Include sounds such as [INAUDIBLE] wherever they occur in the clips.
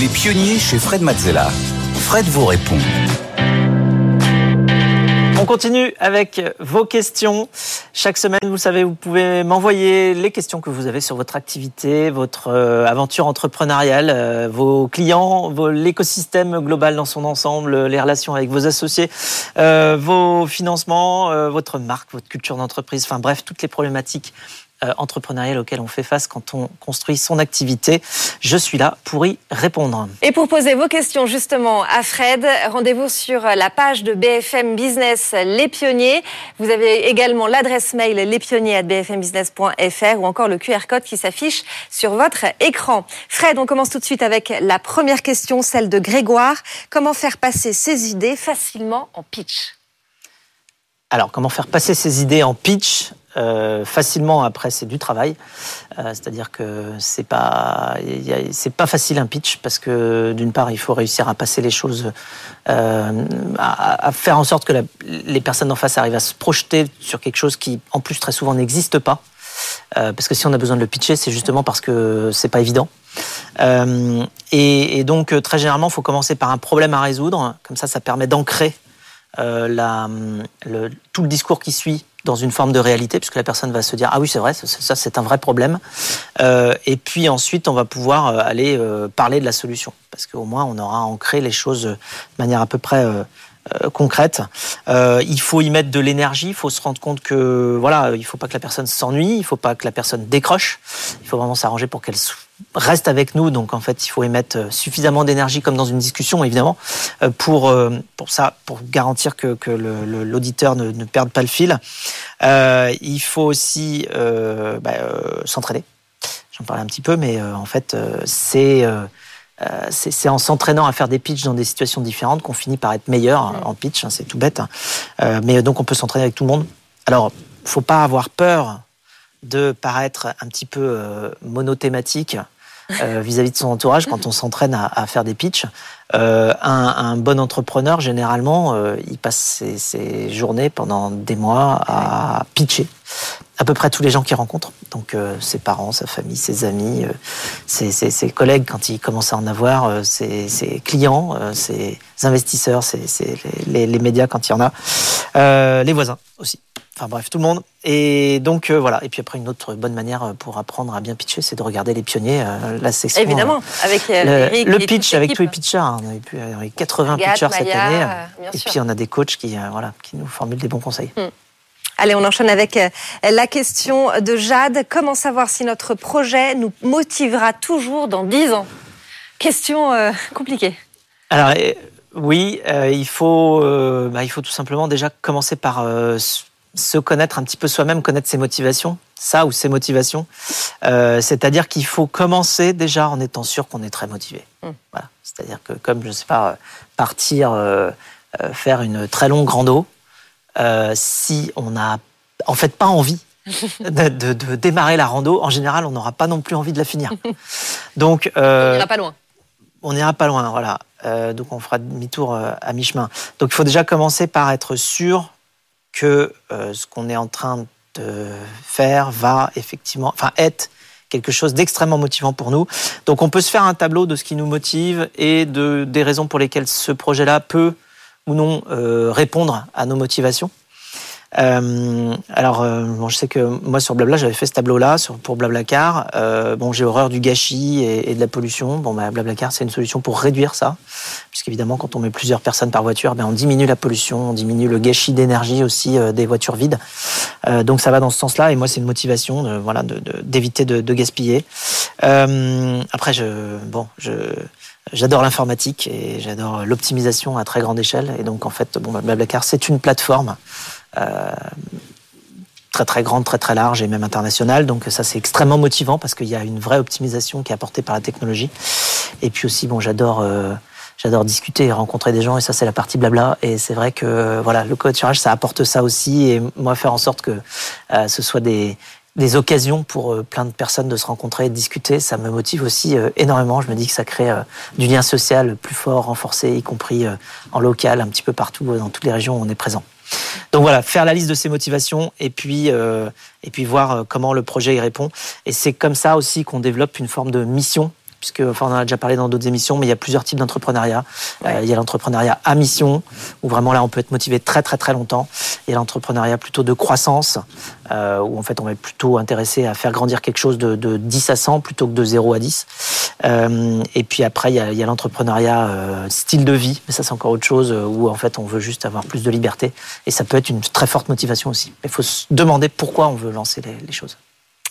Les pionniers chez Fred Mazzella. Fred vous répond. On continue avec vos questions. Chaque semaine, vous savez, vous pouvez m'envoyer les questions que vous avez sur votre activité, votre euh, aventure entrepreneuriale, euh, vos clients, l'écosystème global dans son ensemble, les relations avec vos associés, euh, vos financements, votre marque, votre culture d'entreprise, enfin bref, toutes les problématiques euh, entrepreneurial auquel on fait face quand on construit son activité. Je suis là pour y répondre. Et pour poser vos questions justement à Fred, rendez-vous sur la page de BFM Business Les Pionniers. Vous avez également l'adresse mail lespionniers@bfmbusiness.fr ou encore le QR code qui s'affiche sur votre écran. Fred, on commence tout de suite avec la première question, celle de Grégoire. Comment faire passer ses idées facilement en pitch? Alors, comment faire passer ses idées en pitch? Euh, facilement après c'est du travail. Euh, c'est-à-dire que c'est pas c'est pas facile un pitch parce que d'une part il faut réussir à passer les choses euh, à, faire en sorte que les personnes en face arrivent à se projeter sur quelque chose qui en plus très souvent n'existe pas. Parce que si on a besoin de le pitcher c'est justement parce que c'est pas évident. Et, et, donc très généralement il faut commencer par un problème à résoudre. Comme ça ça permet d'ancrer le, tout le discours qui suit dans une forme de réalité, puisque la personne va se dire ah oui c'est vrai, ça c'est un vrai problème. Euh, et puis ensuite on va pouvoir euh, aller euh, parler de la solution, parce qu'au moins on aura ancré les choses de manière à peu près concrète. il faut y mettre de l'énergie, il faut se rendre compte que voilà, il faut pas que la personne s'ennuie, il faut pas que la personne décroche, il faut vraiment s'arranger pour qu'elle reste avec nous. Donc en fait, il faut émettre euh, suffisamment d'énergie, comme dans une discussion, évidemment, euh, pour euh, pour ça, pour garantir que, que l'auditeur ne, ne, perde pas le fil. Euh, il faut aussi euh, bah, s'entraîner. J'en parlais un petit peu, mais en fait, c'est c'est en s'entraînant à faire des pitchs dans des situations différentes qu'on finit par être meilleur en pitch. Hein, c'est tout bête, hein. mais donc on peut s'entraîner avec tout le monde. Alors, faut pas avoir peur de paraître un petit peu monothématique euh, vis-à-vis de son entourage quand on s'entraîne à, faire des pitchs. Euh, un, bon entrepreneur, généralement, il passe ses, journées pendant des mois à pitcher à peu près tous les gens qu'il rencontre. Donc ses parents, sa famille, ses amis, ses, collègues quand il commence à en avoir, ses, clients, ses investisseurs, les, les, médias quand il y en a, les voisins aussi. Enfin bref, tout le monde. Et donc euh, voilà. Et puis après, une autre bonne manière pour apprendre à bien pitcher, c'est de regarder les pionniers. Euh, la section. Évidemment, euh, avec le, pitch, avec tous les pitchers. Hein. On avait, 80 pitchers cette année. Et puis on a des coachs qui, voilà, qui nous formulent des bons conseils. Hmm. Allez, on enchaîne avec la question de Jade. Comment savoir si notre projet nous motivera toujours dans 10 ans? Question compliquée. Alors oui, il faut, bah, il faut tout simplement déjà commencer par se connaître un petit peu soi-même, connaître ses motivations, ça ou ses motivations. Euh, c'est-à-dire qu'il faut commencer déjà en étant sûr qu'on est très motivé. Mm. Voilà. C'est-à-dire que comme, je sais pas, partir euh, euh, faire une très longue rando, si on n'a en fait pas envie [LAUGHS] de, démarrer la rando, en général, on n'aura pas non plus envie de la finir. [LAUGHS] Donc, on n'ira pas loin. On n'ira pas loin, voilà. donc on fera demi-tour à mi-chemin. Donc il faut déjà commencer par être sûr que euh, ce qu'on est en train de faire va effectivement, enfin, être quelque chose d'extrêmement motivant pour nous. Donc on peut se faire un tableau de ce qui nous motive et de, des raisons pour lesquelles ce projet-là peut ou non euh, répondre à nos motivations. Euh, alors, euh, bon, je sais que moi sur Blabla, j'avais fait ce tableau-là pour Blablacar. Euh, bon, j'ai horreur du gâchis et, de la pollution. Bon, bah, Blablacar, c'est une solution pour réduire ça, puisqu'évidemment, quand on met plusieurs personnes par voiture, ben, on diminue la pollution, on diminue le gâchis d'énergie aussi des voitures vides. Donc, ça va dans ce sens-là. Et moi, c'est une motivation, voilà, d'éviter de, de, de, gaspiller. Après, je, bon, je J'adore l'informatique et j'adore l'optimisation à très grande échelle. Et donc, en fait, bon, Blablacar, c'est une plateforme euh, très très grande, très très large et même internationale. Donc ça c'est extrêmement motivant parce qu'il y a une vraie optimisation qui est apportée par la technologie. Et puis aussi bon j'adore euh, j'adore discuter et rencontrer des gens et ça c'est la partie blabla et c'est vrai que voilà le covoiturage ça apporte ça aussi et moi faire en sorte que euh, ce soit des des occasions pour plein de personnes de se rencontrer et de discuter, ça me motive aussi énormément. Je me dis que ça crée du lien social plus fort, renforcé, y compris en local, un petit peu partout dans toutes les régions où on est présent. Donc voilà, faire la liste de ses motivations et puis euh, et puis voir euh, comment le projet y répond. Et c'est comme ça aussi qu'on développe une forme de mission puisque enfin, on en a déjà parlé dans d'autres émissions, mais il y a plusieurs types d'entrepreneuriat. il y a l'entrepreneuriat à mission, où vraiment là on peut être motivé très très très longtemps. Il y a l'entrepreneuriat plutôt de croissance, où en fait on va être plutôt intéressé à faire grandir quelque chose de, de 10 à 100 plutôt que de 0 à 10. et puis après il y a, a l'entrepreneuriat style de vie, mais ça c'est encore autre chose, où en fait on veut juste avoir plus de liberté. Et ça peut être une très forte motivation aussi. Il faut se demander pourquoi on veut lancer les, choses.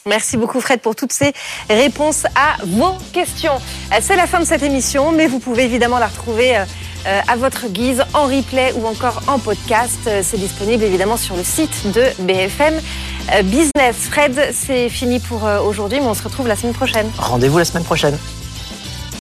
Merci beaucoup Fred pour toutes ces réponses à vos questions. Euh, c'est la fin de cette émission, mais vous pouvez évidemment la retrouver euh, euh, à votre guise en replay ou encore en podcast. C'est disponible évidemment sur le site de BFM Business. Fred, c'est fini pour aujourd'hui, mais on se retrouve la semaine prochaine. Rendez-vous la semaine prochaine.